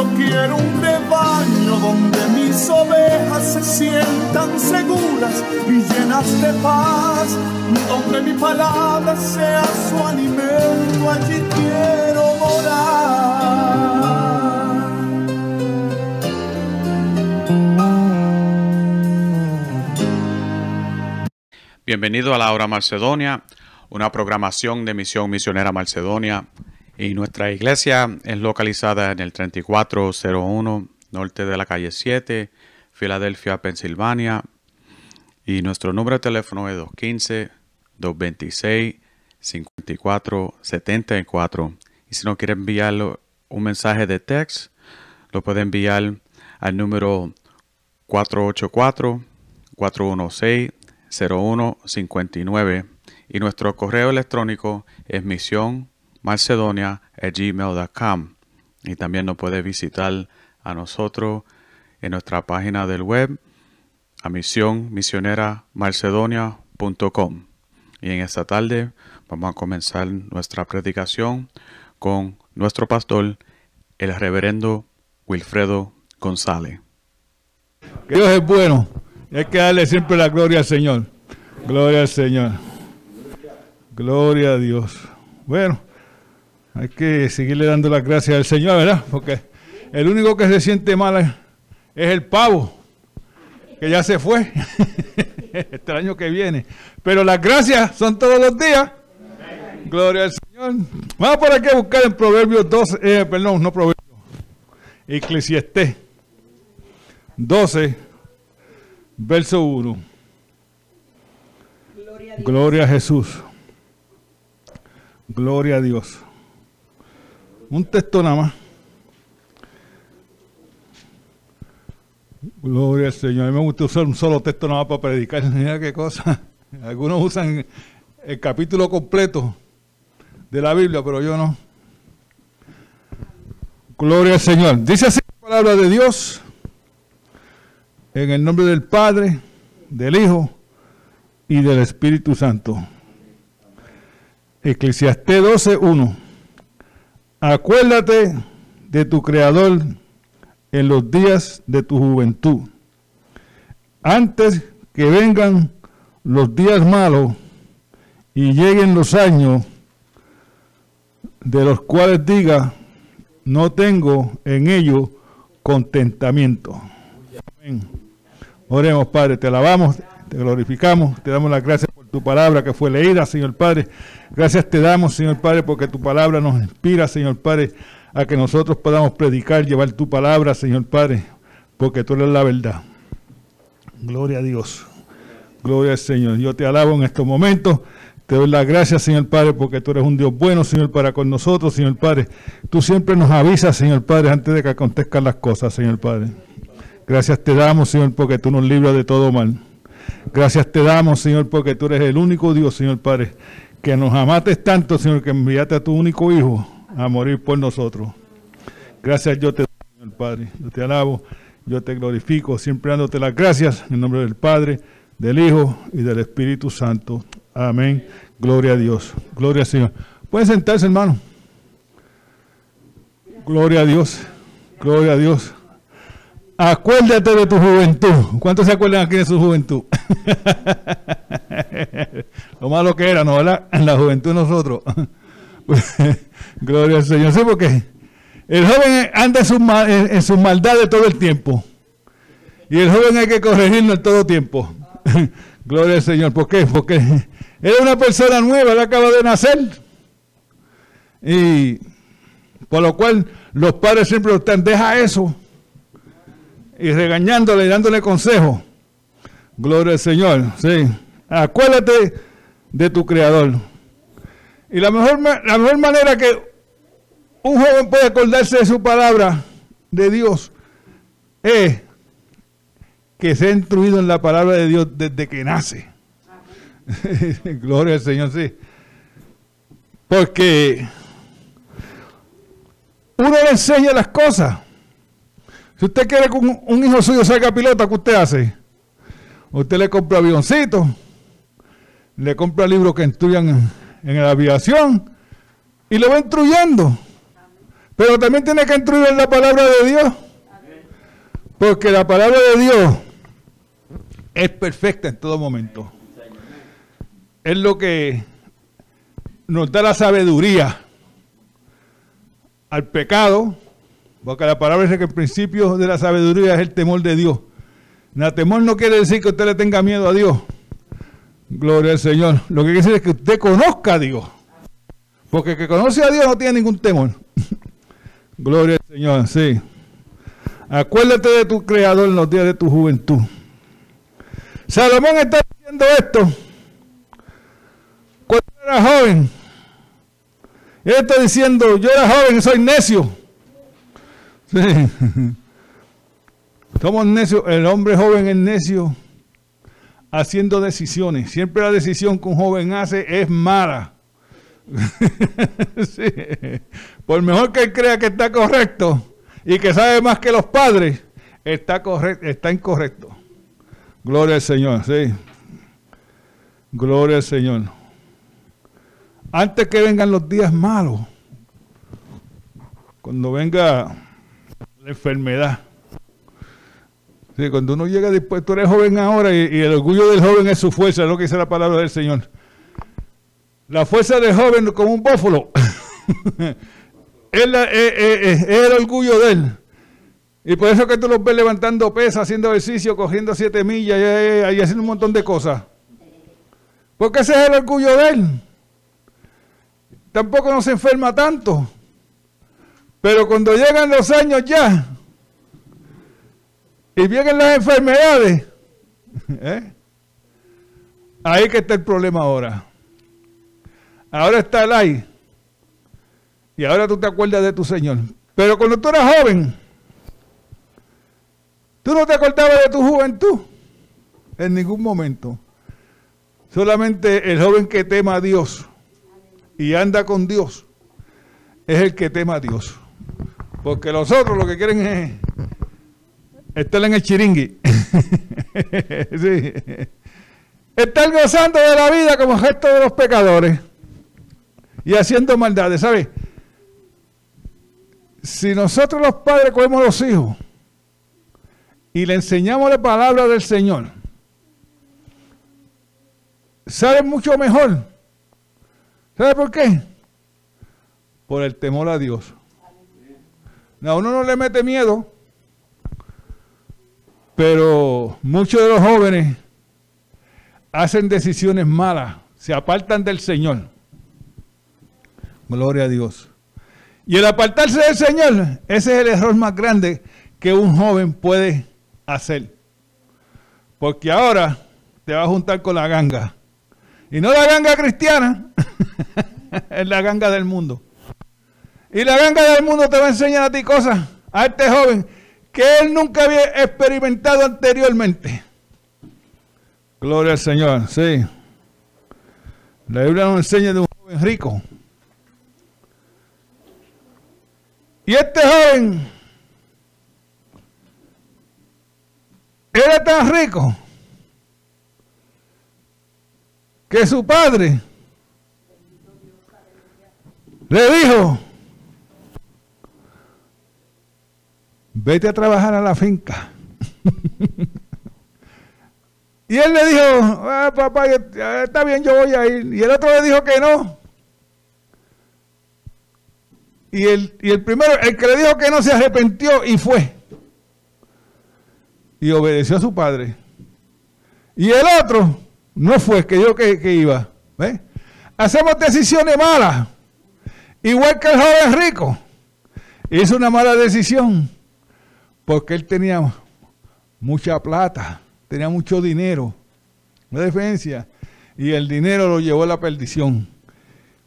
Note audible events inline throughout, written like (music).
Yo quiero un rebaño donde mis ovejas se sientan seguras y llenas de paz, donde mi palabra sea su alimento, allí quiero morar. Bienvenido a la Hora Macedonia, una programación de Misión Misionera Macedonia. Y nuestra iglesia es localizada en el 3401 norte de la calle 7, Filadelfia, Pensilvania. Y nuestro número de teléfono es 215-226-5474. Y si no quiere enviar un mensaje de text, lo puede enviar al número 484-416-0159. Y nuestro correo electrónico es misión gmail.com y también nos puede visitar a nosotros en nuestra página del web a misión misionera marcedonia.com y en esta tarde vamos a comenzar nuestra predicación con nuestro pastor el reverendo Wilfredo González. Dios es bueno. Hay que darle siempre la gloria al Señor. Gloria al Señor. Gloria a Dios. Bueno hay que seguirle dando las gracias al Señor, ¿verdad? Porque el único que se siente mal es el pavo, que ya se fue (laughs) este año que viene. Pero las gracias son todos los días. Gloria al Señor. Vamos por aquí a buscar en Proverbios 12, eh, perdón, no Proverbios, Eclesiastés 12, verso 1. Gloria a, Gloria a Jesús. Gloria a Dios. Un texto nada más. Gloria al Señor. A mí me gusta usar un solo texto nada más para predicar. (laughs) Mira qué cosa. Algunos usan el capítulo completo de la Biblia, pero yo no. Gloria al Señor. Dice así la palabra de Dios. En el nombre del Padre, del Hijo y del Espíritu Santo. Eclesiastés 12, 1. Acuérdate de tu Creador en los días de tu juventud, antes que vengan los días malos y lleguen los años de los cuales diga, no tengo en ellos contentamiento. Amén. Oremos, Padre, te alabamos, te glorificamos, te damos las gracias tu palabra que fue leída, Señor Padre. Gracias te damos, Señor Padre, porque tu palabra nos inspira, Señor Padre, a que nosotros podamos predicar, llevar tu palabra, Señor Padre, porque tú eres la verdad. Gloria a Dios. Gloria al Señor. Yo te alabo en estos momentos. Te doy las gracias, Señor Padre, porque tú eres un Dios bueno, Señor, para con nosotros, Señor Padre. Tú siempre nos avisas, Señor Padre, antes de que acontezcan las cosas, Señor Padre. Gracias te damos, Señor, porque tú nos libras de todo mal. Gracias te damos, Señor, porque tú eres el único Dios, Señor Padre, que nos amaste tanto, Señor, que enviaste a tu único Hijo a morir por nosotros. Gracias yo te doy, Señor Padre. Yo te alabo, yo te glorifico, siempre dándote las gracias en nombre del Padre, del Hijo y del Espíritu Santo. Amén. Gloria a Dios. Gloria al Señor. Pueden sentarse, hermano. Gloria a Dios. Gloria a Dios. Acuérdate de tu juventud. ¿Cuántos se acuerdan aquí de su juventud? (laughs) Lo malo que era, ¿no? ¿verdad? En la juventud nosotros. (laughs) Gloria al Señor. Sí, porque el joven anda en sus en su maldades todo el tiempo. Y el joven hay que corregirlo en todo tiempo. (laughs) Gloria al Señor. ¿Por qué? Porque era una persona nueva, él acaba de nacer. Y Por lo cual los padres siempre están, deja eso. Y regañándole, dándole consejo. Gloria al Señor, sí. Acuérdate de tu Creador. Y la mejor, la mejor manera que un joven puede acordarse de su palabra de Dios es que sea instruido en la palabra de Dios desde que nace. (laughs) Gloria al Señor, sí. Porque uno le enseña las cosas. Si usted quiere que un, hijo suyo salga pilota, ¿qué usted hace? Usted le compra avioncitos, le compra libros que instruyan en, la aviación y lo va instruyendo. Pero también tiene que instruir en la palabra de Dios. Porque la palabra de Dios es perfecta en todo momento. Es lo que nos da la sabiduría al pecado, porque la palabra dice que el principio de la sabiduría es el temor de Dios. El temor no quiere decir que usted le tenga miedo a Dios. Gloria al Señor. Lo que quiere decir es que usted conozca a Dios. Porque el que conoce a Dios no tiene ningún temor. (laughs) Gloria al Señor, sí. Acuérdate de tu Creador en los días de tu juventud. Salomón está diciendo esto cuando era joven. Él está diciendo, yo era joven y soy necio. (laughs) Somos necios, el hombre joven es necio haciendo decisiones. Siempre la decisión que un joven hace es mala. (laughs) Por mejor que él crea que está correcto y que sabe más que los padres, está, correcto, está incorrecto. Gloria al Señor, sí. Gloria al Señor. Antes que vengan los días malos, cuando venga la enfermedad. Cuando uno llega después, tú eres joven ahora y, el orgullo del joven es su fuerza, es lo que dice la palabra del Señor. La fuerza del joven como un bófalo. (laughs) es, el orgullo de él. Y por eso que tú los ves levantando pesas, haciendo ejercicio, cogiendo siete millas y haciendo un montón de cosas. Porque ese es el orgullo de él tampoco no se enferma tanto. Pero cuando llegan los años ya y vienen las enfermedades, (laughs) ¿eh? ahí que está el problema ahora. Ahora está el ahí. Y ahora tú te acuerdas de tu Señor. Pero cuando tú eras joven, tú no te acordabas de tu juventud en ningún momento. Solamente el joven que tema a Dios y anda con Dios es el que tema a Dios. Porque los otros lo que quieren es estar en el chiringui. (laughs) Estar gozando de la vida como gesto de los pecadores y haciendo maldades. ¿Sabes? Si nosotros los padres cogemos los hijos y le enseñamos la palabra del Señor, saben mucho mejor ¿Sabe por qué? Por el temor a Dios. A uno no le mete miedo, pero muchos de los jóvenes hacen decisiones malas, se apartan del Señor. Gloria a Dios. Y el apartarse del Señor, ese es el error más grande que un joven puede hacer. Porque ahora te va a juntar con la ganga. Y no la ganga cristiana, (laughs) es la ganga del mundo. Y la ganga del mundo te va a enseñar a ti cosas, a este joven, que él nunca había experimentado anteriormente. Gloria al Señor, sí. La Biblia nos enseña de un joven rico. Y este joven era tan rico que su padre le dijo, vete a trabajar a la finca. (laughs) y él le dijo, ah, papá, está bien, yo voy a ir. Y el otro le dijo que no. Y el, y el primero, el que le dijo que no, se arrepintió y fue. Y obedeció a su padre. Y el otro no fue, que yo que, que iba. Hacemos decisiones malas. Igual que el joven rico. Hizo una mala decisión porque él tenía mucha plata, tenía mucho dinero, una diferencia, y el dinero lo llevó a la perdición.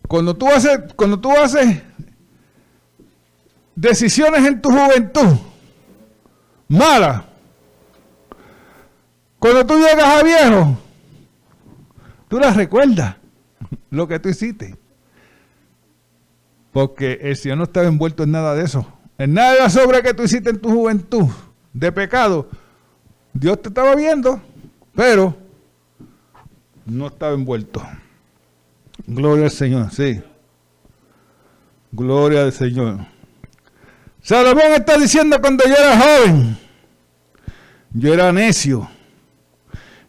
Cuando tú haces, cuando tú haces decisiones en tu juventud malas, cuando tú llegas a viejo, tú las recuerdas, lo que tú hiciste. Porque el Señor no estaba envuelto en nada de eso. Nada de la sobra que tú hiciste en tu juventud de pecado. Dios te estaba viendo, pero no estaba envuelto. Gloria al Señor, sí. Gloria al Señor. Salomón está diciendo cuando yo era joven, yo era necio,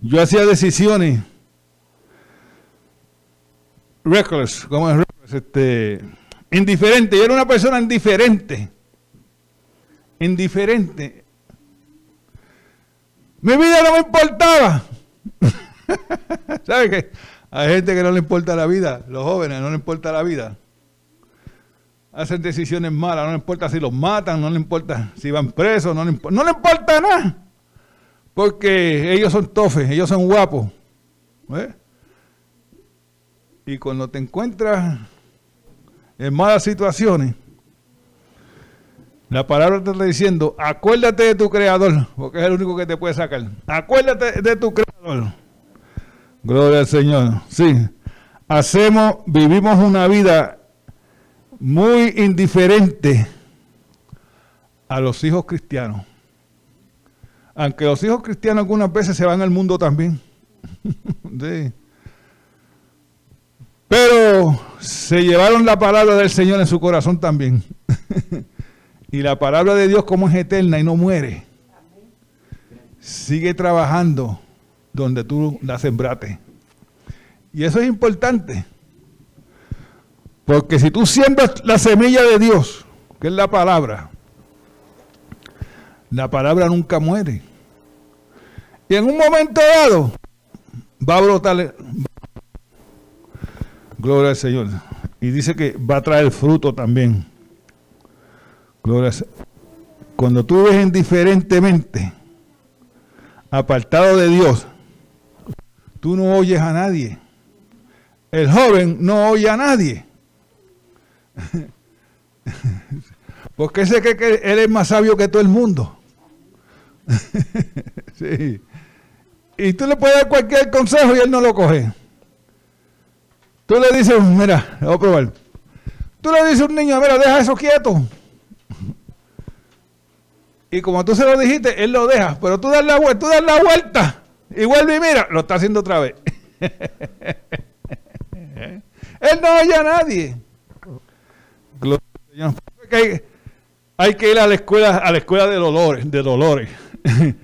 yo hacía decisiones reckless, como es este, indiferente, yo era una persona indiferente, indiferente. Mi vida no me importaba. (laughs) ¿Sabe qué? Hay gente que no le importa la vida, los jóvenes no le importa la vida. Hacen decisiones malas, no le importa si los matan, no le importa si van presos, no le, importa nada. Porque ellos son tofes, ellos son guapos. ¿eh? Y cuando te encuentras en malas situaciones, la palabra te está diciendo, acuérdate de tu creador, porque es el único que te puede sacar. Acuérdate de tu creador. Gloria al Señor. Sí. Hacemos, vivimos una vida muy indiferente a los hijos cristianos. Aunque los hijos cristianos algunas veces se van al mundo también. (laughs) sí. Pero se llevaron la palabra del Señor en su corazón también. (laughs) y la palabra de Dios como es eterna y no muere. Sigue trabajando donde tú la sembraste. Y eso es importante. Porque si tú siembras la semilla de Dios, que es la palabra, la palabra nunca muere. Y en un momento dado va a brotar. Gloria al Señor. Y dice que va a traer fruto también. Cuando tú ves indiferentemente, apartado de Dios, tú no oyes a nadie. El joven no oye a nadie. (laughs) Porque ese que, que él es más sabio que todo el mundo. (laughs) sí. Y tú le puedes dar cualquier consejo y él no lo coge. Tú le dices, mira, voy a probar. Tú le dices a un niño, mira, deja eso quieto. Y como tú se lo dijiste, él lo deja. Pero tú das la vuelta, tú das la vuelta. Y vuelve y mira, lo está haciendo otra vez. (laughs) él no oye a nadie. Hay, que ir a la escuela, a la escuela de dolores, de dolores. (laughs)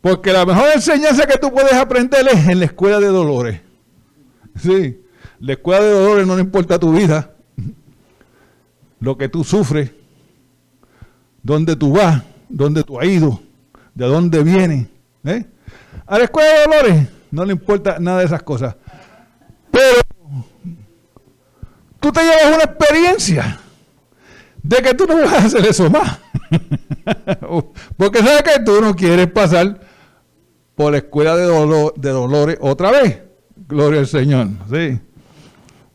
Porque la mejor enseñanza que tú puedes aprender es en la escuela de dolores. La escuela de dolores no le importa tu vida, (laughs) lo que tú sufres, dónde tú vas, dónde tú has ido, de dónde vienes. ¿eh? A la escuela de dolores no le importa nada de esas cosas. Pero tú te llevas una experiencia de que tú no vas a hacer eso más. (laughs) Porque sabes que tú no quieres pasar por la escuela de, de dolores otra vez. Gloria al Señor. Sí.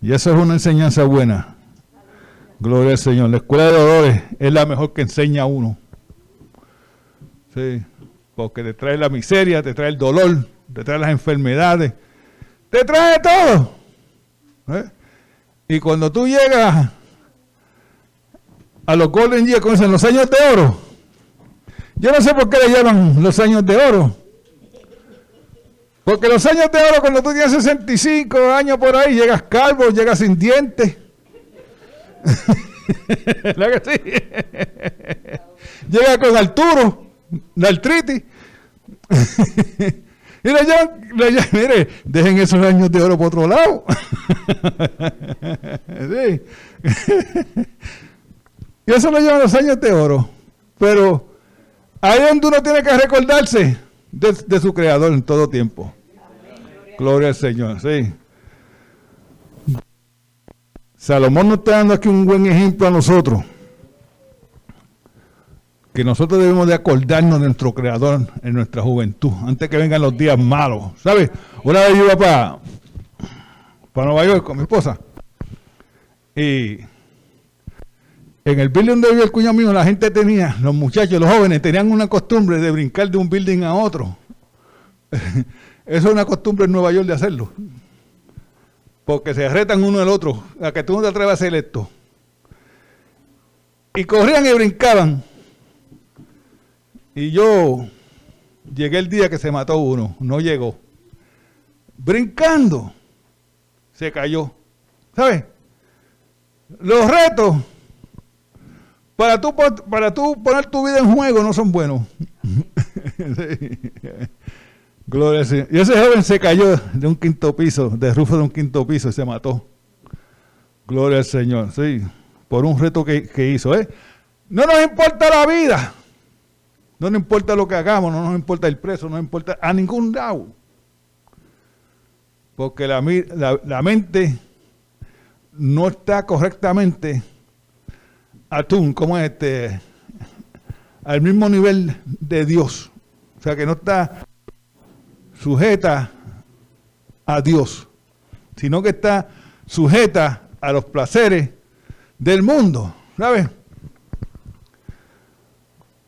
Y eso es una enseñanza buena. Gloria al Señor. La escuela de dolores es la mejor que enseña a uno. Sí. Porque te trae la miseria, te trae el dolor, te trae las enfermedades, te trae todo. ¿Eh? Y cuando tú llegas a los Golden Years, con los años de oro, yo no sé por qué le llaman los años de oro. Porque los años de oro, cuando tú tienes 65 años por ahí, llegas calvo, llegas sin dientes. (laughs) ¿La que? (laughs) Llega con Arturo, la artritis. (laughs) y le llaman, mire, dejen esos años de oro por otro lado. sí. y eso lo llaman los años de oro. Pero ahí es donde uno tiene que recordarse de, su creador en todo tiempo. Gloria al Señor, sí. Salomón nos está dando aquí un buen ejemplo a nosotros. que nosotros debemos de acordarnos de nuestro Creador en nuestra juventud, antes que vengan los días malos. ¿Sabes? Una vez yo iba para, para Nueva York con mi esposa y en el building donde vivía el cuñado mío, la gente tenía, los muchachos, los jóvenes, tenían una costumbre de brincar de un building a otro. (laughs) Eso es una costumbre en Nueva York de hacerlo. Porque se retan uno al otro, a que tú no te atrevas a hacer esto. Y corrían y brincaban. Y yo llegué el día que se mató uno, no llegó. Brincando, se cayó. ¿Sabes? Los retos para tú, para tú poner tu vida en juego no son buenos. (laughs) Gloria al Señor. Y ese joven se cayó de un quinto piso, de rufo de un quinto piso y se mató. Gloria al Señor, sí, por un reto que, que hizo. ¿eh? No nos importa la vida, no nos importa lo que hagamos, no nos importa el preso, no nos importa a ningún lado. Porque la, la, mente no está correctamente atún, como este, al mismo nivel de Dios. O sea que no está sujeta a Dios, sino que está sujeta a los placeres del mundo. ¿Sabes?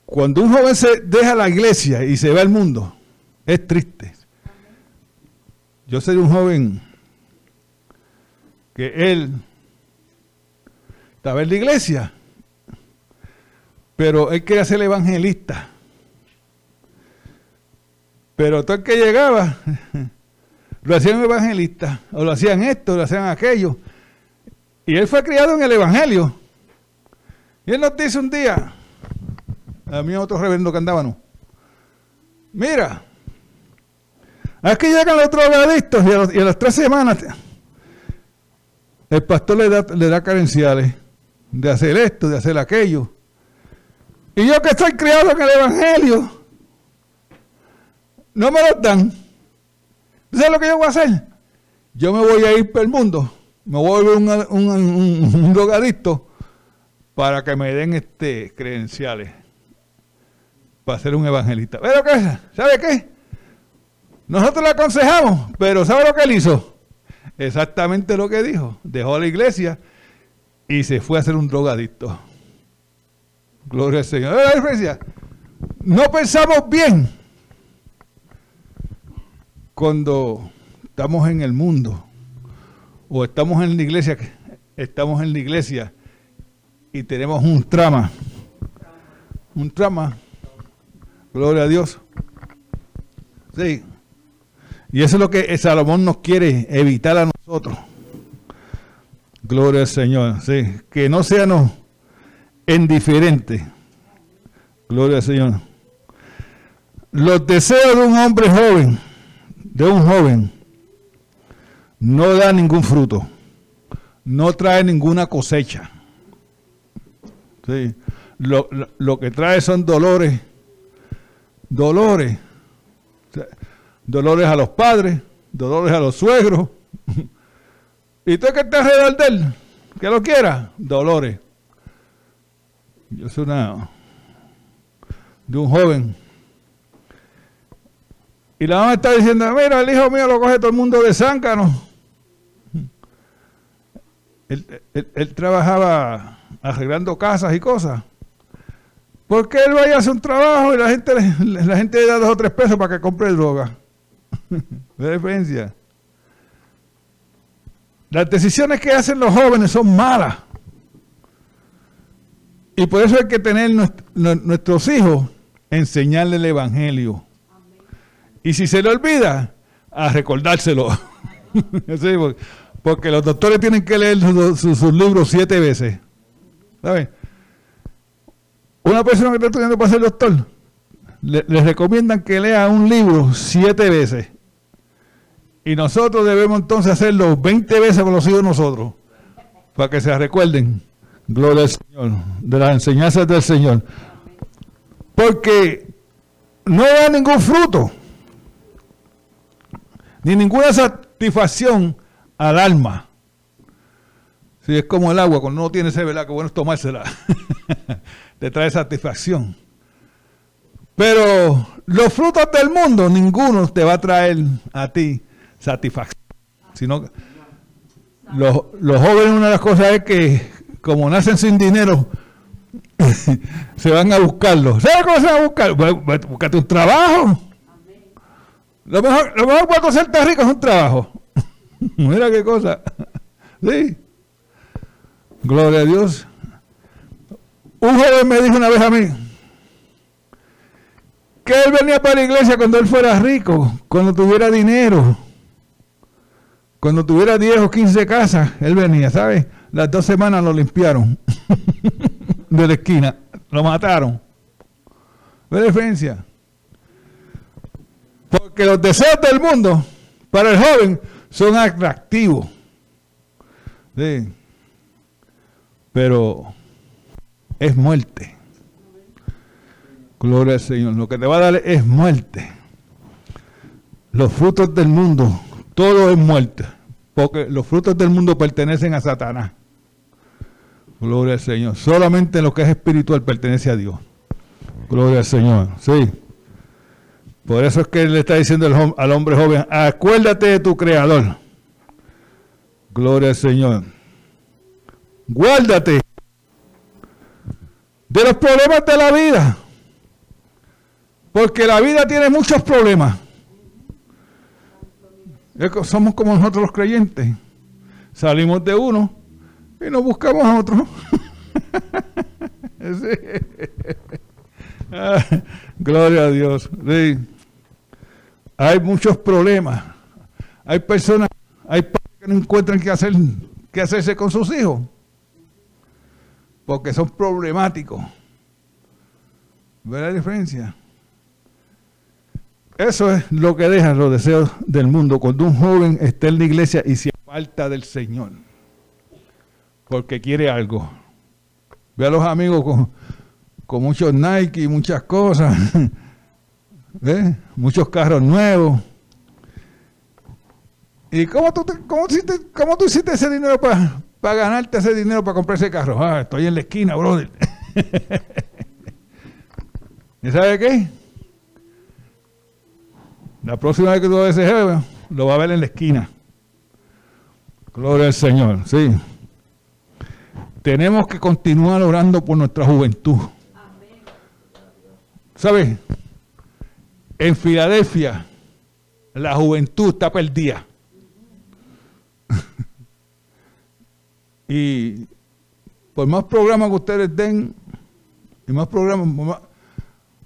Cuando un joven se deja la iglesia y se va al mundo, es triste. Yo soy un joven que él estaba en la iglesia, pero él quería ser evangelista. Pero todo el que llegaba, (laughs) lo hacían evangelista, o lo hacían esto, lo hacían aquello. Y él fue criado en el evangelio. Y él nos dice un día, a mí otro reverendo que andábamos. Mira, aquí llegan los drogadictos y a, las tres semanas el pastor le da, le da carenciales de hacer esto, de hacer aquello. Y yo que estoy criado en el Evangelio, no me lo dan. ¿Sabes lo que yo voy a hacer? Yo me voy a ir por el mundo, me voy a volver un, un drogadicto para que me den este credenciales para ser un evangelista. ¿Pero qué? ¿Sabe qué? Nosotros le aconsejamos, pero ¿sabe lo que él hizo? Exactamente lo que dijo. Dejó la iglesia y se fue a ser un drogadicto. Gloria al Señor. La no pensamos bien cuando estamos en el mundo o estamos en la iglesia, estamos en la iglesia y tenemos un trama, un trama Gloria a Dios. Sí. Y eso es lo que Salomón nos quiere evitar a nosotros. Gloria al Señor. Sí. Que no seamos indiferentes. Gloria al Señor. Los deseos de un hombre joven, de un joven, no da ningún fruto. No trae ninguna cosecha. Sí. Lo, lo que trae son dolores dolores. Dolores a los padres, dolores a los suegros. (laughs) ¿Y tú que estás alrededor de él? Que lo quiera, dolores. Yo soy una de un joven. Y la mamá está diciendo, mira, el hijo mío lo coge todo el mundo de zángano. Él, él, trabajaba arreglando casas y cosas. Porque él vaya a hacer un trabajo y la gente, la gente le da dos o tres pesos para que compre droga. (laughs) ¿De diferencia? Las decisiones que hacen los jóvenes son malas. Y por eso hay que tener nuestros hijos, enseñarle el Evangelio. Y si se le olvida, a recordárselo. (laughs) porque los doctores tienen que leer sus, libros siete veces. ¿Sabes? Una persona que está estudiando para ser doctor, le, les recomiendan que lea un libro siete veces. Y nosotros debemos entonces hacerlo 20 veces con los hijos nosotros, para que se recuerden, gloria al Señor, de las enseñanzas del Señor. Porque no da ningún fruto, ni ninguna satisfacción al alma. Si es como el agua, cuando uno tiene sed, ¿verdad? Que bueno es tomársela. (laughs) te trae satisfacción. Pero los frutos del mundo, ninguno te va a traer a ti satisfacción. Sino los, los jóvenes, una de las cosas es que, como nacen sin dinero, (laughs) se van a buscarlo. ¿Sabes cómo se van a buscar? Búscate un trabajo. Lo mejor, lo mejor para hacerte rico es un trabajo. (laughs) Mira qué cosa. (laughs) Sí. Gloria a Dios. Un joven me dijo una vez a mí que él venía para la iglesia cuando él fuera rico, cuando tuviera dinero, cuando tuviera 10 o 15 casas, él venía, ¿sabes? Las dos semanas lo limpiaron (laughs) de la esquina, lo mataron. ¿Ve la diferencia? Porque los deseos del mundo para el joven son atractivos. Sí. Pero es muerte. Gloria al Señor. Lo que te va a dar es muerte. Los frutos del mundo, todo es muerte. Porque los frutos del mundo pertenecen a Satanás. Gloria al Señor. Solamente lo que es espiritual pertenece a Dios. Gloria al Señor. Sí. Por eso es que le está diciendo al hombre joven, acuérdate de tu creador. Gloria al Señor. Guárdate de los problemas de la vida. Porque la vida tiene muchos problemas. Somos como nosotros los creyentes. Salimos de uno y nos buscamos a otro. (laughs) (laughs) Ah, gloria a Dios. Hay muchos problemas. Hay personas, hay padres que no encuentran qué hacer, qué hacerse con sus hijos porque son problemáticos. ¿Ve la diferencia? Eso es lo que dejan los deseos del mundo cuando un joven está en la iglesia y se aparta del Señor. Porque quiere algo. Ve a los amigos con, muchos Nike y muchas cosas. (laughs) ¿Ve? Muchos carros nuevos. ¿Y cómo tú, cómo, cómo tú hiciste ese dinero para para ganarte ese dinero para comprar ese carro. Ah, estoy en la esquina, brother. (laughs) ¿Y sabe qué? La próxima vez que tú veas ese jefe, lo va a ver en la esquina. Gloria al Señor, sí. Tenemos que continuar orando por nuestra juventud. ¿Sabes? En Filadelfia, la juventud está perdida. Y por más programas que ustedes den, y más programas,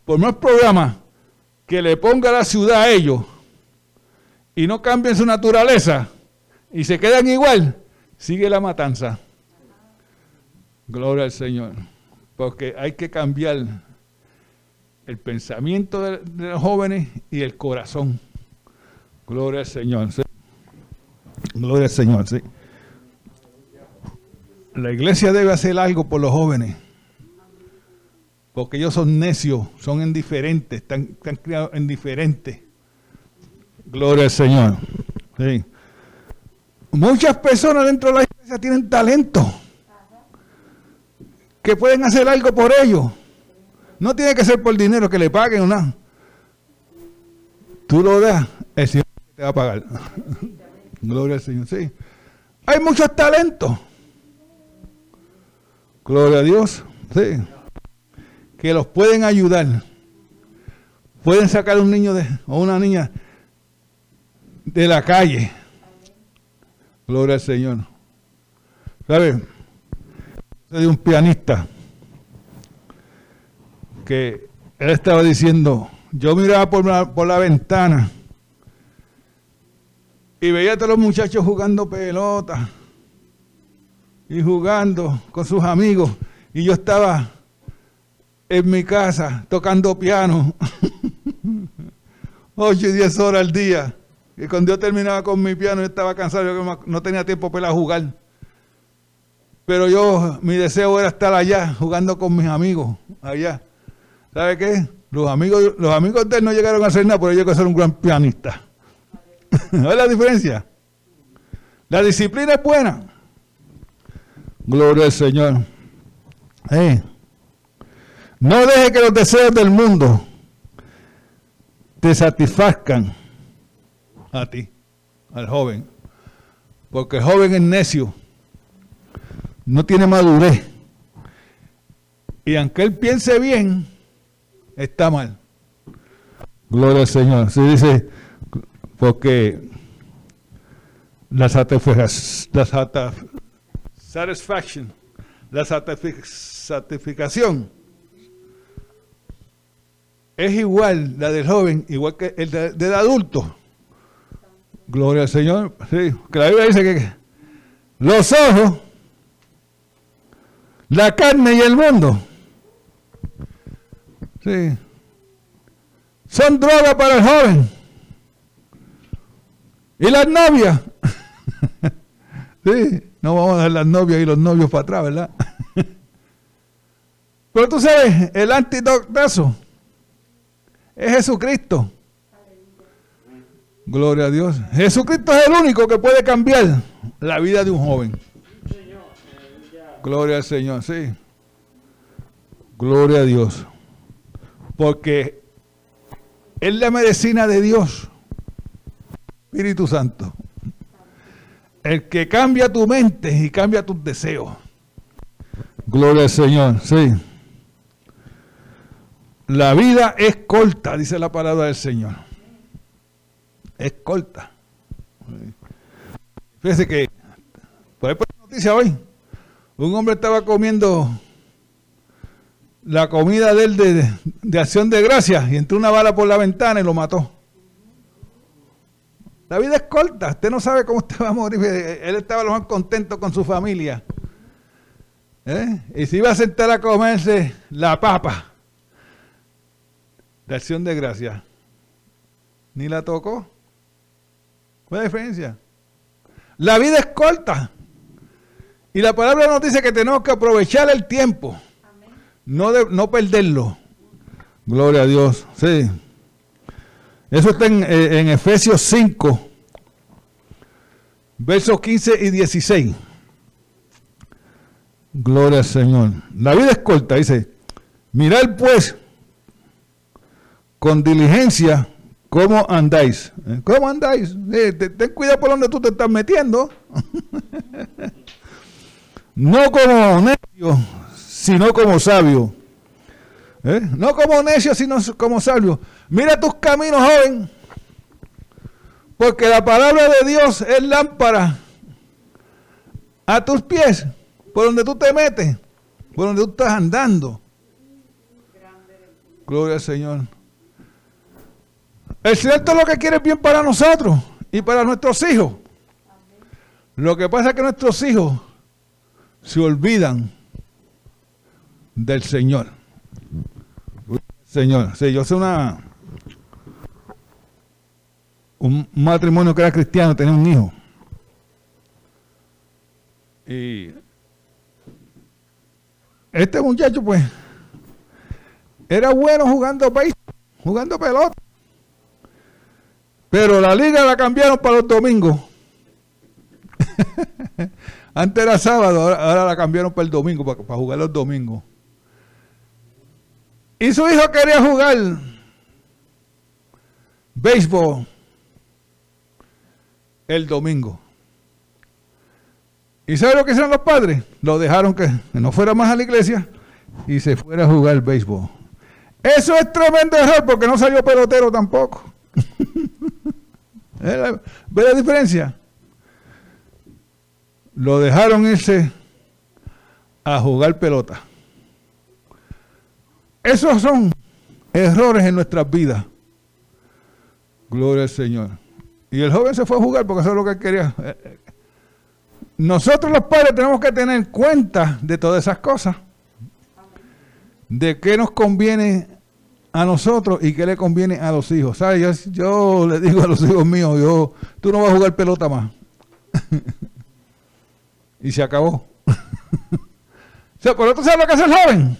por más, programas que le ponga la ciudad a ellos y no cambien su naturaleza y se quedan igual, sigue la matanza. Gloria al Señor. Porque hay que cambiar el pensamiento de, los jóvenes y el corazón. Gloria al Señor. Gloria al Señor. Sí la iglesia debe hacer algo por los jóvenes. Porque ellos son necios, son indiferentes, están, están criados indiferentes. Gloria al Señor. Muchas personas dentro de la iglesia tienen talento. Que pueden hacer algo por ellos. No tiene que ser por dinero que le paguen o nada. Tú lo das, el Señor te va a pagar. (laughs) Gloria al Señor. Sí. Hay muchos talentos. Gloria a Dios. Sí. Que los pueden ayudar. Pueden sacar a un niño de, o una niña de la calle. Gloria al Señor. ¿Sabe? De un pianista que él estaba diciendo, yo miraba por la, por la ventana y veía a todos los muchachos jugando pelota y jugando con sus amigos. Y yo estaba en mi casa tocando piano. (laughs) Ocho y diez horas al día. Y cuando yo terminaba con mi piano, yo estaba cansado, yo no tenía tiempo para jugar. Pero yo, mi deseo era estar allá, jugando con mis amigos, allá. ¿Sabe qué? Los amigos, los amigos de él no llegaron a hacer nada, pero yo que un gran pianista. (laughs) ¿Ves la diferencia? La disciplina es buena. Gloria al Señor. No deje que los deseos del mundo te satisfazcan a ti, al joven. Porque el joven es necio, no tiene madurez. Y aunque él piense bien, está mal. Gloria al Señor. Se dice, porque la, satisfaction, la satisfacción es igual la del joven, igual que el del adulto. Gloria al Señor. Sí, que la Biblia dice que los ojos, la carne y el mundo, sí, son droga para el joven. Y las novias. (laughs) sí, no vamos a dar las novias y los novios para atrás, ¿verdad? (laughs) Pero tú sabes, el antídoto de eso es Jesucristo. Gloria a Dios. Jesucristo es el único que puede cambiar la vida de un joven. Gloria al Señor, sí. Gloria a Dios. Porque es la medicina de Dios. Espíritu Santo. El que cambia tu mente y cambia tus deseos. Gloria al Señor, sí. La vida es corta, dice la palabra del Señor. Es corta. Fíjese que, por ejemplo, noticia hoy, un hombre estaba comiendo la comida de él de, acción de gracias y entró una bala por la ventana y lo mató. La vida es corta, usted no sabe cómo usted va a morir. Él estaba lo más contento con su familia. ¿Eh? Y se iba a sentar a comerse la papa de acción de gracia. Ni la tocó. ¿Cuál es la diferencia? La vida es corta. Y la palabra nos dice que tenemos que aprovechar el tiempo. No, no perderlo. Gloria a Dios. Sí. Eso está en, eh, en Efesios 5, versos 15 y 16. Gloria al Señor. La vida es corta, dice. Mirad pues con diligencia cómo andáis. ¿Eh? ¿Cómo andáis? ten cuidado por donde tú te estás metiendo. (laughs) no como necio, sino como sabio. ¿Eh? No como necio, sino como sabio. Mira tus caminos, joven. Porque la palabra de Dios es lámpara a tus pies, por donde tú te metes, por donde tú estás andando. Gloria al Señor. El Señor todo lo que quiere bien para nosotros y para nuestros hijos. Lo que pasa es que nuestros hijos se olvidan del Señor. Señor, sí, yo sé una un matrimonio que era cristiano, tenía un hijo. Y este muchacho, pues, era bueno jugando béisbol, jugando pelota. Pero la liga la cambiaron para los domingos. (laughs) Antes era sábado, ahora, la cambiaron para el domingo, para, para, jugar los domingos. Y su hijo quería jugar béisbol el domingo. ¿Y sabe lo que hicieron los padres? Lo dejaron que no fuera más a la iglesia y se fuera a jugar béisbol. Eso es tremendo error porque no salió pelotero tampoco. (laughs) ¿Ve la diferencia? Lo dejaron irse a jugar pelota. Esos son errores en nuestras vidas. Gloria al Señor. Y el joven se fue a jugar porque eso es lo que quería. Nosotros los padres tenemos que tener cuenta de todas esas cosas. De qué nos conviene a nosotros y qué le conviene a los hijos. ¿Sabes? Yo, le digo a los hijos míos, yo, tú no vas a jugar pelota más. (laughs) y se acabó. (laughs) o sea, por otro, ¿sabes lo que hace el joven?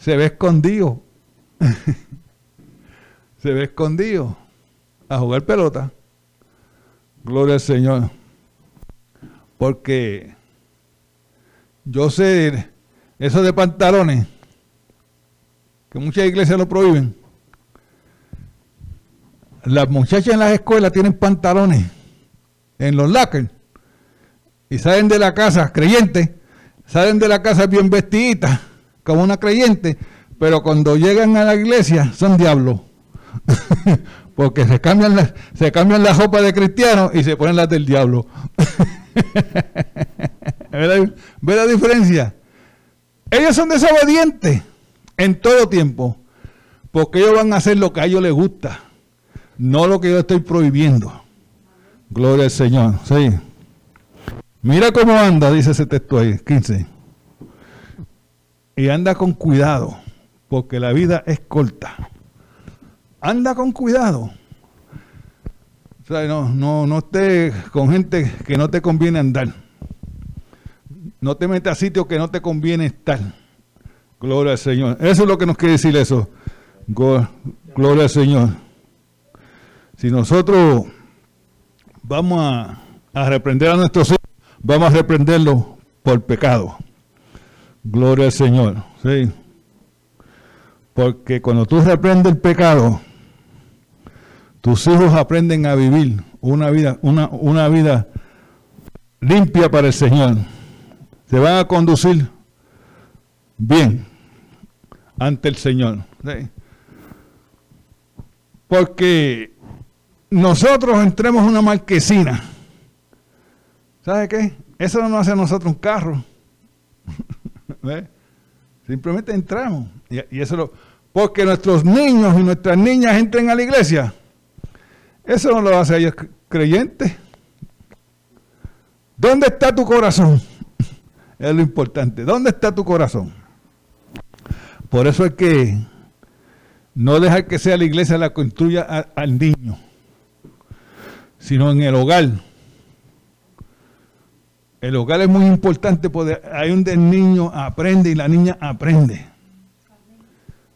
Se ve escondido. (laughs) se ve escondido a jugar pelota. Gloria al Señor. Porque yo sé eso de pantalones que muchas iglesias lo prohíben. las muchachas en las escuelas tienen pantalones en los lockers y salen de la casa creyentes, salen de la casa bien vestiditas, como una creyente, pero cuando llegan a la iglesia son diablos. (laughs) Porque se cambian, la, se cambian la ropa de cristiano y se ponen las del diablo. (laughs) ¿Ve la diferencia? Ellos son desobedientes en todo tiempo, porque ellos van a hacer lo que a ellos les gusta, no lo que yo estoy prohibiendo. Gloria al Señor. Sí. Mira cómo anda, dice ese texto ahí, 15. Y anda con cuidado, porque la vida es corta. Anda con cuidado. O sea, no, no, no estés con gente que no te conviene andar. No te metas a sitios que no te conviene estar. Gloria al Señor. Eso es lo que nos quiere decir eso. Gloria al Señor. Si nosotros vamos a, a reprender a nuestros hijos, vamos a reprenderlos por pecado. Gloria al Señor. ¿sí? Porque cuando tú reprendes el pecado, tus hijos aprenden a vivir una vida, una, una vida limpia para el Señor. Se van a conducir bien ante el Señor. Porque nosotros entremos en una marquesina. ¿Sabe qué? Eso no nos hace a nosotros un carro. Simplemente entramos. Y, eso lo, porque nuestros niños y nuestras niñas entren a la iglesia. Eso no lo hace a ellos creyentes. ¿Dónde está tu corazón? (laughs) Es lo importante. ¿Dónde está tu corazón? Por eso es que no dejar que sea la iglesia la construya al niño, sino en el hogar el hogar es muy importante porque ahí donde el niño aprende y la niña aprende.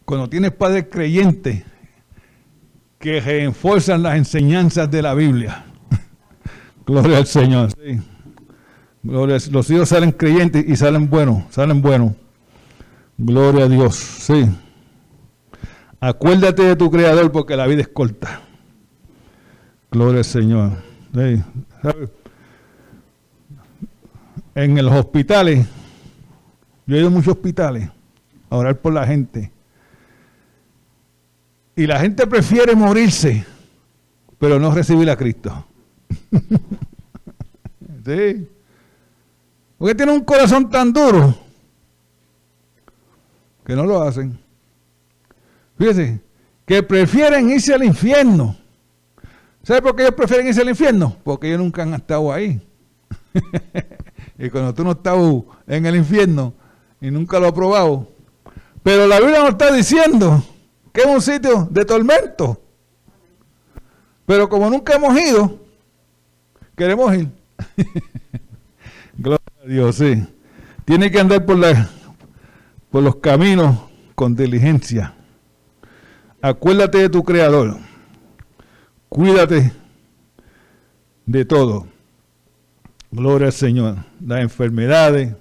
Cuando tienes padres creyentes que reenforzan las enseñanzas de la Biblia. (laughs) Gloria al Señor. Gloria, los hijos salen creyentes y salen buenos, salen buenos. Gloria a Dios. Sí. Acuérdate de tu creador porque la vida es corta. Gloria al Señor. En los hospitales, yo he ido a muchos hospitales a orar por la gente. Y la gente prefiere morirse, pero no recibir a Cristo. (laughs) sí. Porque tiene un corazón tan duro que no lo hacen. Fíjense, que prefieren irse al infierno. ¿Sabe por qué ellos prefieren irse al infierno? Porque ellos nunca han estado ahí. (laughs) y cuando tú no estás en el infierno y nunca lo has probado. Pero la Biblia nos está diciendo que es un sitio de tormento. Pero como nunca hemos ido, queremos ir. (laughs) Gloria a Dios, sí. Tiene que andar por, la, por los caminos con diligencia. Acuérdate de tu Creador. Cuídate de todo. Gloria al Señor. Las enfermedades,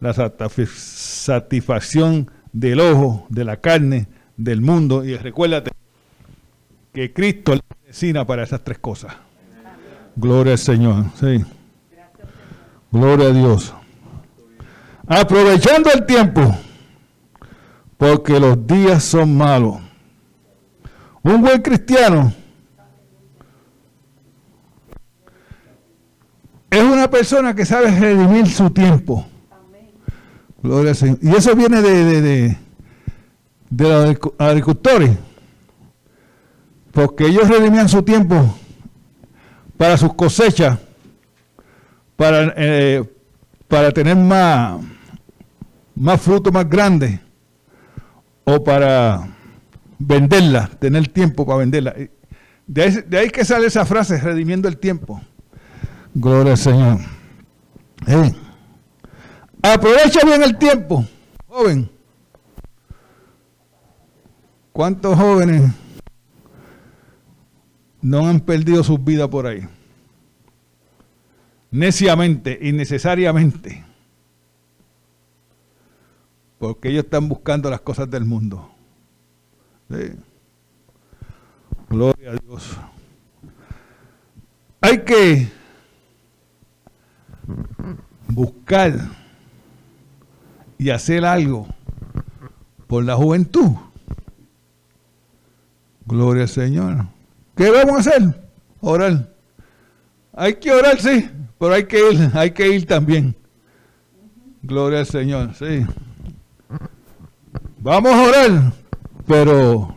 la satisfacción del ojo, de la carne, del mundo. Y recuérdate que Cristo es la medicina para esas tres cosas. Gloria al Señor. Sí. Gloria a Dios. Aprovechando el tiempo, porque los días son malos. Un buen cristiano es una persona que sabe redimir su tiempo. Gloria al Señor. Y eso viene de, de, los agricultores. Porque ellos redimían su tiempo para sus cosechas, para, eh, para tener más, más fruto más grande, o para venderla, tener tiempo para venderla. De ahí, de ahí que sale esa frase, redimiendo el tiempo. Gloria al Señor. Aprovecha bien el tiempo, joven. ¿Cuántos jóvenes no han perdido sus vidas por ahí? Neciamente, innecesariamente. Porque ellos están buscando las cosas del mundo. Gloria a Dios. Hay que buscar y hacer algo por la juventud. Gloria al Señor. ¿Qué vamos a hacer? Orar. Hay que orar, sí, pero hay que ir, hay que ir también. Gloria al Señor, sí. Vamos a orar, pero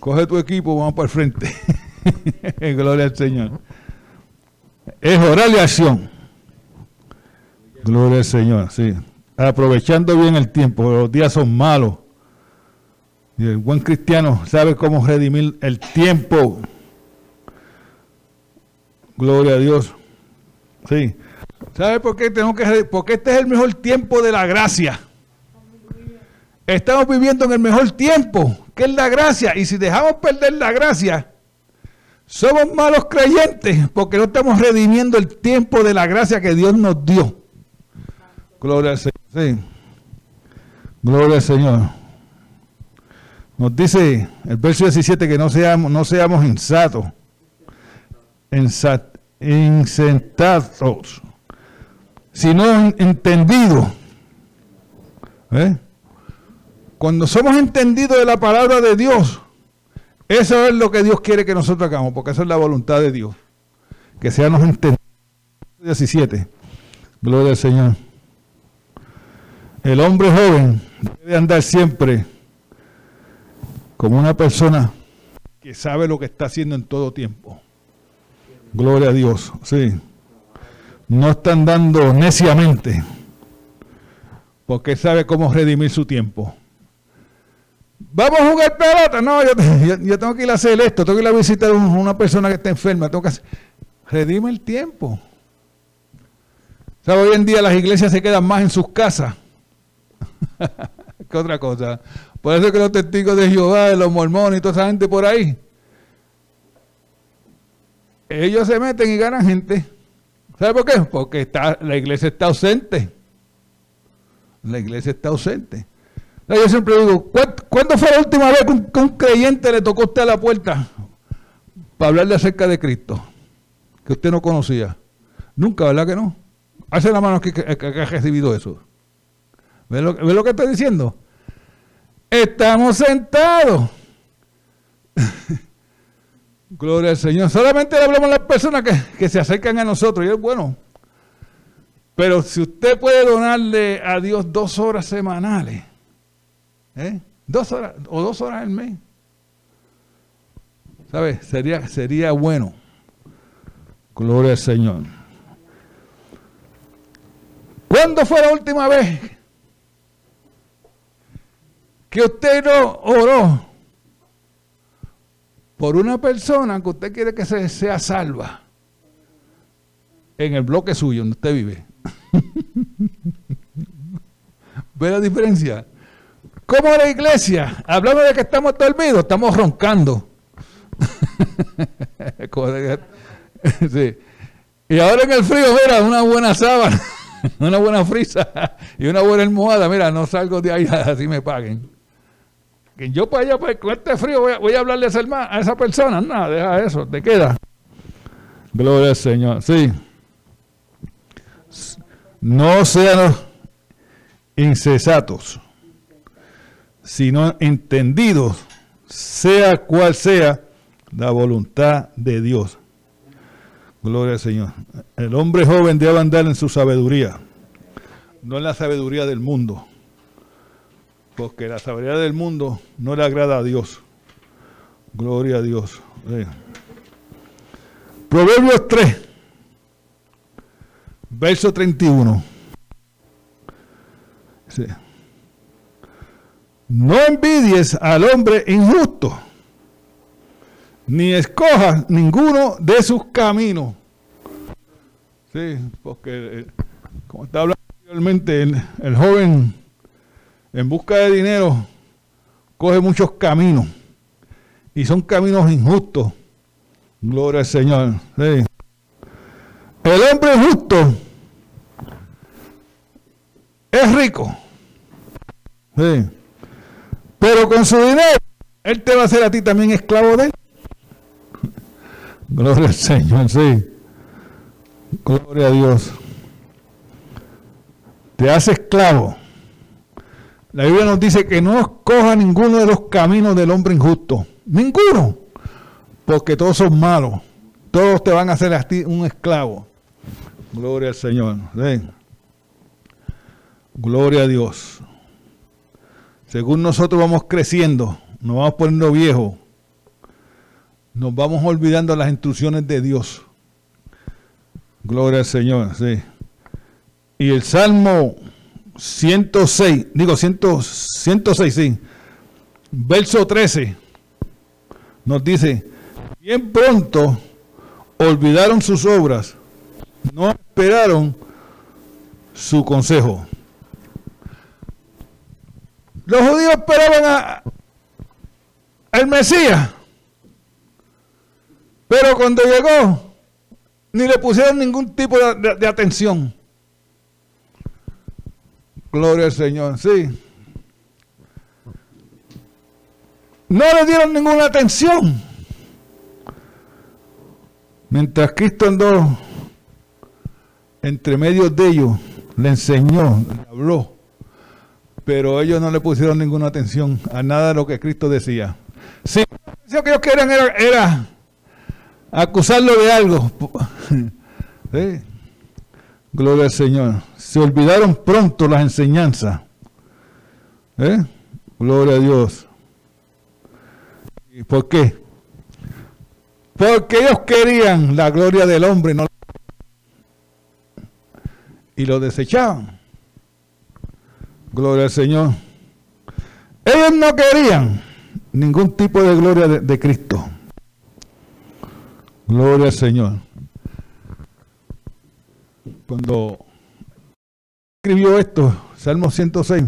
coge tu equipo, vamos para el frente. (laughs) Gloria al Señor. Es orar y acción. Gloria al Señor, sí. Aprovechando bien el tiempo, los días son malos. Y el buen cristiano sabe cómo redimir el tiempo. Gloria a Dios. Sí. ¿Sabe por qué tengo que Porque este es el mejor tiempo de la gracia. Estamos viviendo en el mejor tiempo, que es la gracia. Y si dejamos perder la gracia, somos malos creyentes porque no estamos redimiendo el tiempo de la gracia que Dios nos dio. Gloria al Señor. Gloria al Señor. Nos dice el verso 17 que no seamos, no seamos insatos, insentados, sino entendidos. ¿Eh? Cuando somos entendidos de la palabra de Dios, eso es lo que Dios quiere que nosotros hagamos, porque esa es la voluntad de Dios. Que seamos entendidos. 17. Gloria al Señor. El hombre joven debe andar siempre como una persona que sabe lo que está haciendo en todo tiempo. Gloria a Dios, sí. No están dando neciamente, porque sabe cómo redimir su tiempo. Vamos a jugar pelota. No, (laughs) yo, tengo que ir a hacer esto, tengo que ir a visitar a una persona que está enferma, tengo que hacer... Redime el tiempo. hoy en día las iglesias se quedan más en sus casas (laughs) ¿Qué otra cosa? Por eso que los testigos de Jehová, los mormones y toda esa gente por ahí, ellos se meten y ganan gente. ¿Sabe por qué? Porque está, la iglesia está ausente. La iglesia está ausente. Yo siempre digo, ¿cuándo fue la última vez que un, creyente le tocó a usted a la puerta para hablarle acerca de Cristo? Que usted no conocía. Nunca, ¿verdad que no? Hace la mano que, que ha recibido eso. ¿Ve lo, que estoy diciendo? Estamos sentados. (laughs) Gloria al Señor. Solamente le hablamos a las personas que, se acercan a nosotros. Y es bueno. Pero si usted puede donarle a Dios dos horas semanales, ¿eh? dos horas o dos horas al mes, ¿sabe? Sería, sería bueno. Gloria al Señor. ¿Cuándo fue la última vez que usted no oró por una persona que usted quiere que sea salva en el bloque suyo donde usted vive. (laughs) ¿Ve la diferencia? Como la iglesia, hablando de que estamos dormidos, estamos roncando. (laughs) (laughs) Y ahora en el frío, mira, una buena sábana, (laughs) una buena frisa y una buena almohada, mira, no salgo de ahí así me paguen. Que yo para allá, pues, con este frío, voy a, hablarle a esa, a esa persona. Nada, deja eso, te queda. Gloria al Señor. Sí. No sean incesatos, sino entendidos, sea cual sea la voluntad de Dios. Gloria al Señor. El hombre joven debe andar en su sabiduría, no en la sabiduría del mundo porque la sabiduría del mundo no le agrada a Dios. Gloria a Dios. Proverbios 3, verso 31. No envidies al hombre injusto, ni escojas ninguno de sus caminos. Sí, porque, eh, como está hablando anteriormente, el joven en busca de dinero coge muchos caminos y son caminos injustos. Gloria al Señor. El hombre justo es rico, pero con su dinero Él te va a hacer a ti también esclavo de él. (laughs) Gloria al Señor, sí. Gloria a Dios. Te hace esclavo. La Biblia nos dice que no escoja ninguno de los caminos del hombre injusto. Ninguno. Porque todos son malos. Todos te van a hacer a ti un esclavo. Gloria al Señor. Gloria a Dios. Según nosotros vamos creciendo, nos vamos poniendo viejos, nos vamos olvidando las instrucciones de Dios. Gloria al Señor, sí. Y el Salmo 106, digo 106, sí, verso 13, nos dice, bien pronto olvidaron sus obras, no esperaron su consejo. Los judíos esperaban a, al Mesías, pero cuando llegó, ni le pusieron ningún tipo de, atención. Gloria al Señor, sí. No le dieron ninguna atención. Mientras Cristo andó entre medio de ellos, le enseñó, le habló pero ellos no le pusieron ninguna atención a nada de lo que Cristo decía. Sí, lo que ellos querían era, acusarlo de algo. (laughs) Gloria al Señor. Se olvidaron pronto las enseñanzas. ¿Eh? Gloria a Dios. ¿Y por qué? Porque ellos querían la gloria del hombre no y lo desechaban. Gloria al Señor. Ellos no querían ningún tipo de gloria de, Cristo. Gloria al Señor. Cuando escribió esto, Salmo 106,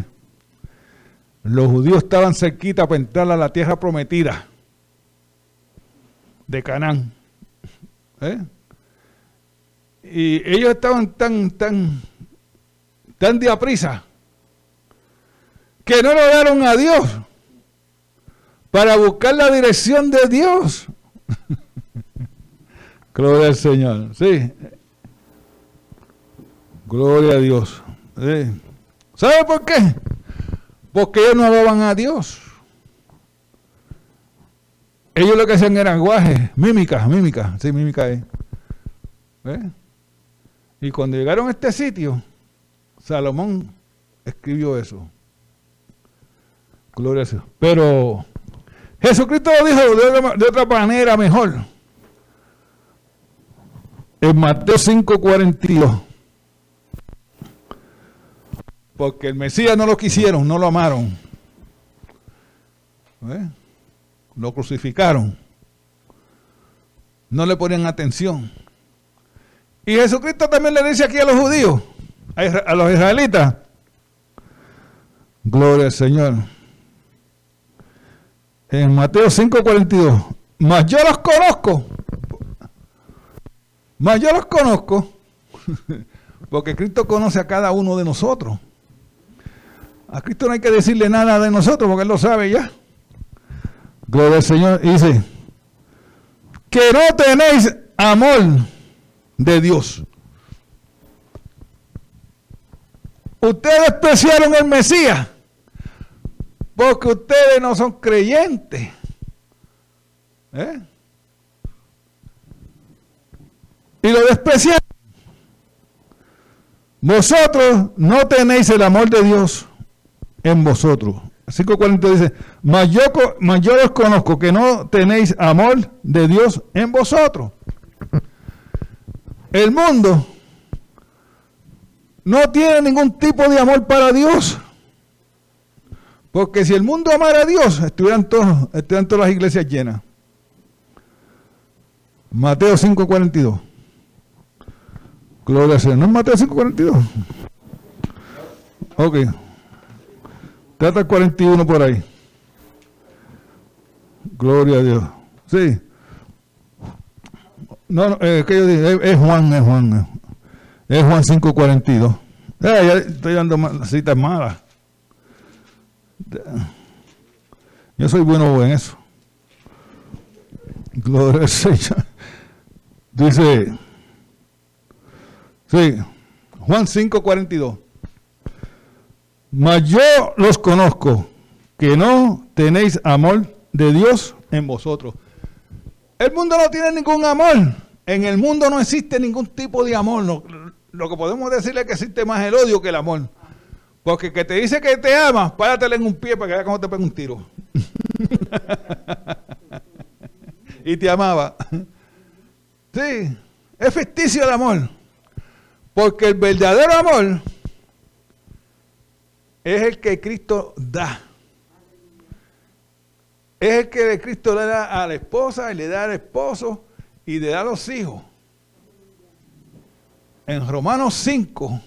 los judíos estaban cerquita para entrar a la tierra prometida de Canaán. ¿Eh? Y ellos estaban tan, tan, tan de aprisa que no lo dieron a Dios para buscar la dirección de Dios. (laughs) Gloria al Señor. Sí. Gloria a Dios. ¿Sabe por qué? Porque ellos no hablaban a Dios. Ellos lo que hacían era guaje, mímica, mímica, sí, mímica es. Y cuando llegaron a este sitio, Salomón escribió eso. Gloria a Dios. Pero Jesucristo lo dijo de otra, manera mejor. En Mateo 5:42. Porque el Mesías no lo quisieron, no lo amaron. ¿Eh? Lo crucificaron. No le ponían atención. Y Jesucristo también le dice aquí a los judíos, a los israelitas, gloria al Señor en Mateo 5:42, mas yo los conozco, mas yo los conozco, (laughs) porque Cristo conoce a cada uno de nosotros. A Cristo no hay que decirle nada de nosotros, porque Él lo sabe ya. Gloria al Señor. dice, que no tenéis amor de Dios. Ustedes despreciaron el Mesías porque ustedes no son creyentes. ¿Eh? Y lo desprecian. Vosotros no tenéis el amor de Dios en vosotros. 5.40 dice, mas yo, mas yo os conozco que no tenéis amor de Dios en vosotros. El mundo no tiene ningún tipo de amor para Dios. Porque si el mundo amara a Dios, estuvieran, todos, estuvieran todas las iglesias llenas. Mateo 5.42. Gloria a Dios. ¿No es Mateo 5.42? Ok. Trata el 41 por ahí. Gloria a Dios. Sí. No, no es que yo digo, es, Juan, es Juan. Es Juan 5.42. Eh, ya estoy dando citas malas. Yo soy bueno en eso. Gloria al Señor. Dice, sí, Juan 5:42. Mas yo los conozco, que no tenéis amor de Dios en vosotros. El mundo no tiene ningún amor. En el mundo no existe ningún tipo de amor. lo que podemos decirle es que existe más el odio que el amor. Porque que te dice que te ama, páratele en un pie para que vea cómo te pega un tiro. y te amaba. Sí, es ficticio el amor. Porque el verdadero amor es el que Cristo da. Es el que Cristo le da a la esposa y le da al esposo y le da a los hijos. En Romanos 5,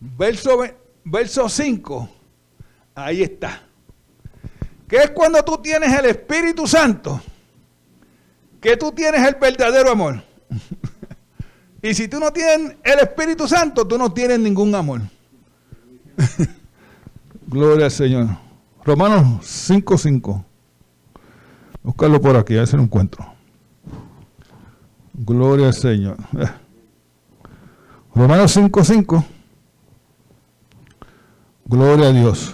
verso, verso 5, ahí está. Que es cuando tú tienes el Espíritu Santo, que tú tienes el verdadero amor. (laughs) y si tú no tienes el Espíritu Santo, tú no tienes ningún amor. (laughs) Gloria al Señor. Romanos 5.5. 5. Buscarlo por aquí, a ver si lo encuentro. Gloria al Señor. (laughs) Romanos 5.5. Gloria a Dios.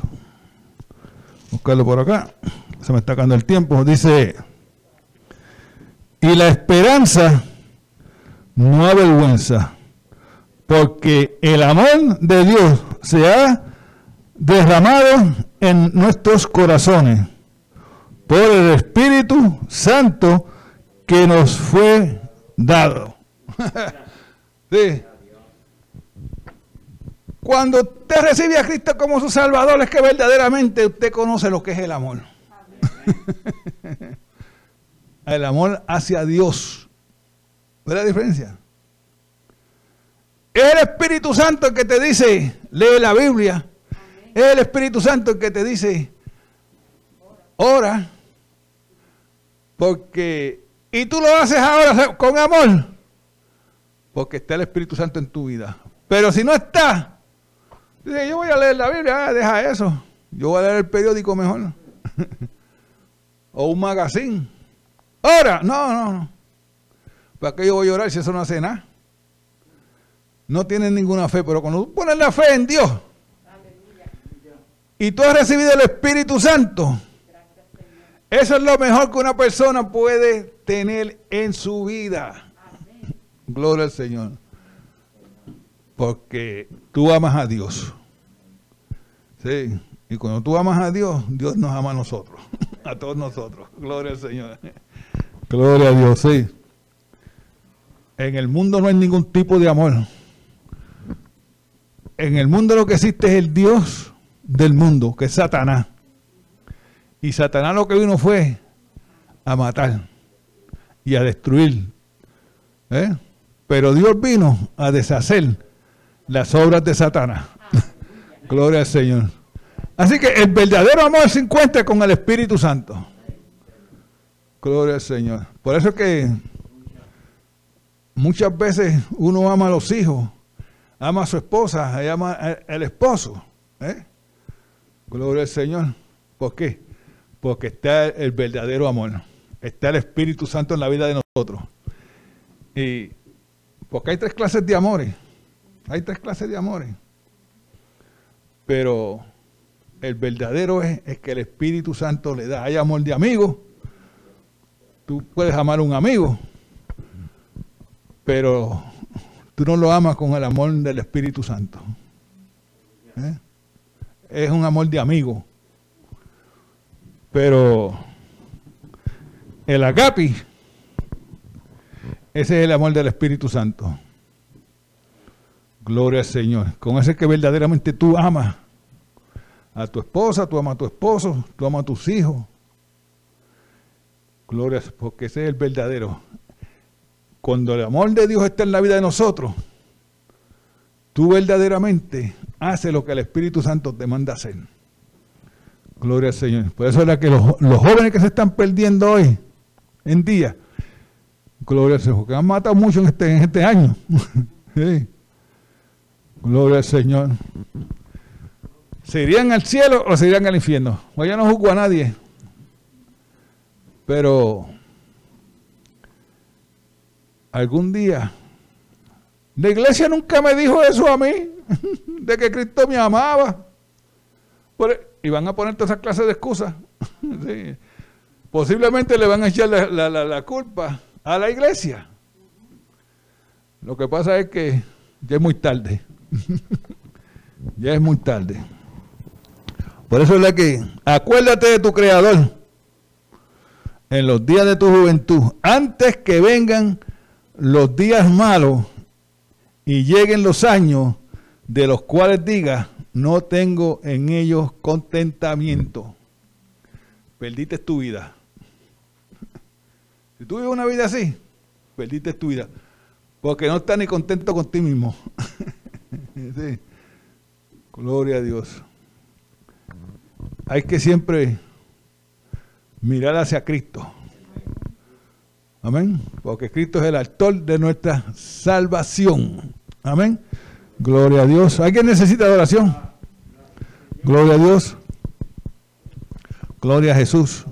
Buscarlo por acá. Se me está acabando el tiempo. Dice, y la esperanza no avergüenza, porque el amor de Dios se ha derramado en nuestros corazones por el Espíritu Santo que nos fue dado. (laughs) sí. Cuando usted recibe a Cristo como su Salvador, es que verdaderamente usted conoce lo que es el amor. (laughs) el amor hacia Dios. ¿Ve la diferencia? Es el Espíritu Santo el que te dice, lee la Biblia. Es el Espíritu Santo el que te dice, ora. Porque, y tú lo haces ahora con amor. Porque está el Espíritu Santo en tu vida. Pero si no está, Dice, yo voy a leer la Biblia, ah, deja eso. Yo voy a leer el periódico mejor. (laughs) o un magazine. Ahora, no, no, no. ¿Para qué yo voy a orar si eso no hace nada? No tienen ninguna fe, pero cuando tú pones la fe en Dios y tú has recibido el Espíritu Santo, eso es lo mejor que una persona puede tener en su vida. Gloria al Señor. Porque tú amas a Dios. Sí. Y cuando tú amas a Dios, Dios nos ama a nosotros. (laughs) a todos nosotros. Gloria al Señor. Gloria a Dios, sí. En el mundo no hay ningún tipo de amor. En el mundo lo que existe es el Dios del mundo, que es Satanás. Y Satanás lo que vino fue a matar y a destruir. ¿eh? Pero Dios vino a deshacer las obras de Satanás. (laughs) Gloria al Señor. Así que el verdadero amor se encuentra con el Espíritu Santo. Gloria al Señor. Por eso es que muchas veces uno ama a los hijos, ama a su esposa, ama al esposo. ¿eh? Gloria al Señor. ¿Por qué? Porque está el verdadero amor. Está el Espíritu Santo en la vida de nosotros. Y porque hay tres clases de amores. Hay tres clases de amores. Pero el verdadero es, que el Espíritu Santo le da. Hay amor de amigo. Tú puedes amar a un amigo, pero tú no lo amas con el amor del Espíritu Santo. ¿Eh? Es un amor de amigo. Pero el agapi, ese es el amor del Espíritu Santo. Gloria al Señor. Con ese que verdaderamente tú amas a tu esposa, tú amas a tu esposo, tú amas a tus hijos. Gloria, porque ese es el verdadero. Cuando el amor de Dios está en la vida de nosotros, tú verdaderamente haces lo que el Espíritu Santo te manda hacer. Gloria al Señor. Por eso es que los, jóvenes que se están perdiendo hoy en día, gloria al Señor, que han matado mucho en este, en este año. (laughs) sí. Gloria al Señor. ¿Se irían al cielo o se irían al infierno? Pues yo no juzgo a nadie. Pero algún día, la iglesia nunca me dijo eso a mí, (laughs) de que Cristo me amaba. y van a poner todas esas clases de excusas. (laughs) Posiblemente le van a echar la culpa a la iglesia. Lo que pasa es que ya es muy tarde. (laughs) ya es muy tarde. Por eso es la que acuérdate de tu creador en los días de tu juventud, antes que vengan los días malos y lleguen los años de los cuales digas, no tengo en ellos contentamiento. Perdiste tu vida. Si tú vives una vida así, perdiste tu vida. Porque no estás ni contento con ti mismo. (laughs) (laughs) Gloria a Dios. Hay que siempre mirar hacia Cristo. Amén. Porque Cristo es el autor de nuestra salvación. Amén. Gloria a Dios. ¿Alguien necesita adoración? Gloria a Dios. Gloria a Jesús.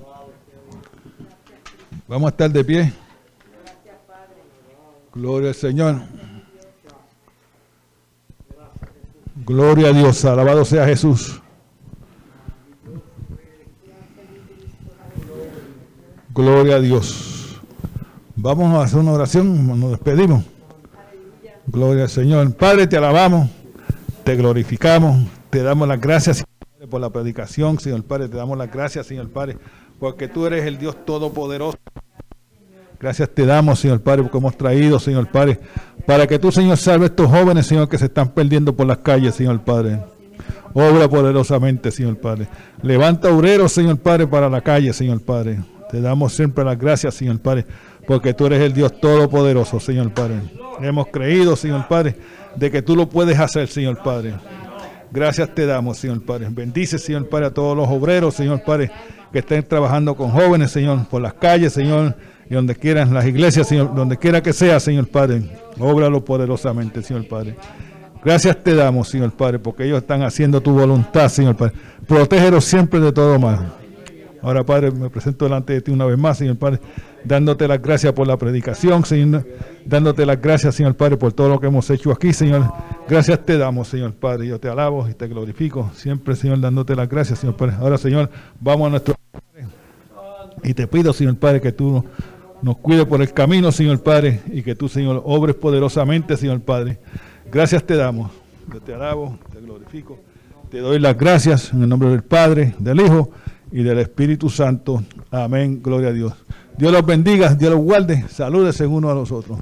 Vamos a estar de pie. Gloria al Señor. Gloria a Dios. Alabado sea Jesús. Gloria a Dios. Vamos a hacer una oración, nos despedimos. Gloria al Señor. Padre, te alabamos, te glorificamos, te damos las gracias por la predicación, Señor Padre. Te damos las gracias, Señor Padre, porque tú eres el Dios Todopoderoso. Gracias te damos, Señor Padre, porque hemos traído, Señor Padre, para que tú, Señor, salve a estos jóvenes, Señor, que se están perdiendo por las calles, Señor Padre. Obra poderosamente, Señor Padre. Levanta obreros, Señor Padre, para la calle, Señor Padre. Te damos siempre las gracias, Señor Padre, porque tú eres el Dios Todopoderoso, Señor Padre. Hemos creído, Señor Padre, de que tú lo puedes hacer, Señor Padre. Gracias te damos, Señor Padre. Bendice, Señor Padre, a todos los obreros, Señor Padre, que estén trabajando con jóvenes, Señor, por las calles, Señor, y donde quieran, las iglesias, Señor, donde quiera que sea, Señor Padre. Óbralo poderosamente, Señor Padre. Gracias te damos, Señor Padre, porque ellos están haciendo tu voluntad, Señor Padre. Protégelos siempre de todo mal. Ahora, Padre, me presento delante de ti una vez más, Señor Padre, dándote las gracias por la predicación, Señor, dándote las gracias, Señor Padre, por todo lo que hemos hecho aquí, Señor. Gracias te damos, Señor Padre. Yo te alabo y te glorifico, siempre, Señor, dándote las gracias, Señor Padre. Ahora, Señor, vamos a nuestro y te pido, Señor Padre, que tú nos cuide por el camino, Señor Padre, y que tú, Señor, obres poderosamente, Señor Padre. Gracias te damos. Yo te alabo, te glorifico. Te doy las gracias en el nombre del Padre, del Hijo y del Espíritu Santo. Amén. Gloria a Dios. Dios los bendiga, Dios los guarde. Saludes uno a los otros.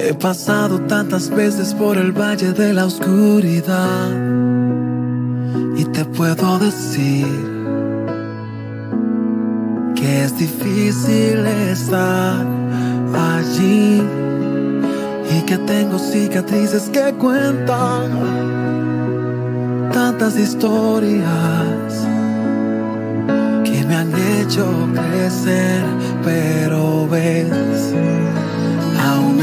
He pasado tantas veces por el valle de la oscuridad y te puedo decir que es difícil estar allí y que tengo cicatrices que cuentan tantas historias que me han hecho crecer, pero ves,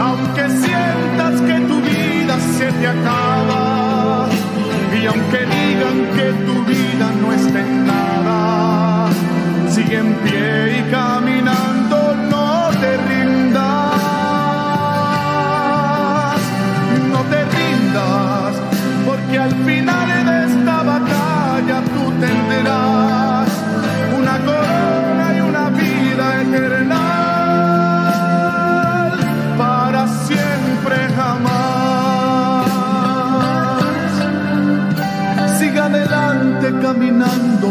Aunque sientas que tu vida se te acaba y aunque digan que tu vida no está en nada, sigue en pie y caminando, no te rindas, no te rindas, porque al final